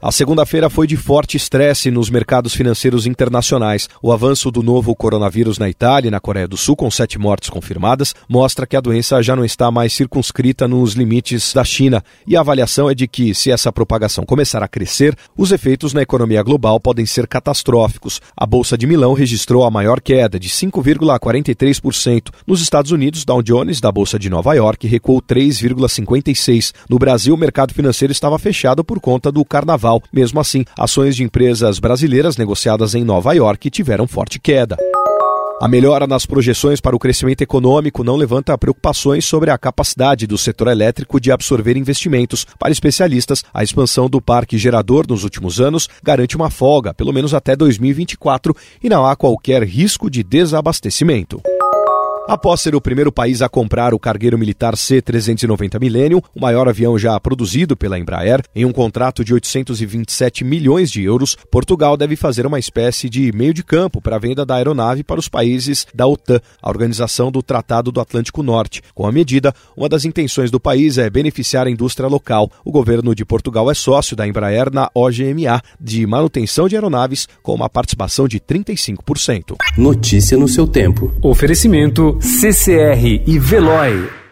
A segunda-feira foi de forte estresse nos mercados financeiros internacionais. O avanço do novo coronavírus na Itália e na Coreia do Sul, com sete mortes confirmadas, mostra que a doença já não está mais circunscrita nos limites da China. E a avaliação é de que, se essa propagação começar a crescer, os efeitos na economia global podem ser catastróficos. A Bolsa de Milão registrou a maior queda, de 5,43%. Nos Estados Unidos, Dow Jones, da Bolsa de Nova York, recuou 3,56%. No Brasil, o mercado financeiro estava fechado por conta do carnaval mesmo assim, ações de empresas brasileiras negociadas em Nova York tiveram forte queda. A melhora nas projeções para o crescimento econômico não levanta preocupações sobre a capacidade do setor elétrico de absorver investimentos. Para especialistas, a expansão do parque gerador nos últimos anos garante uma folga, pelo menos até 2024, e não há qualquer risco de desabastecimento. Após ser o primeiro país a comprar o cargueiro militar C-390 Millennium, o maior avião já produzido pela Embraer, em um contrato de 827 milhões de euros, Portugal deve fazer uma espécie de meio de campo para a venda da aeronave para os países da OTAN, a Organização do Tratado do Atlântico Norte. Com a medida, uma das intenções do país é beneficiar a indústria local. O governo de Portugal é sócio da Embraer na OGMA, de manutenção de aeronaves, com uma participação de 35%. Notícia no seu tempo. Oferecimento CCR e Veloy.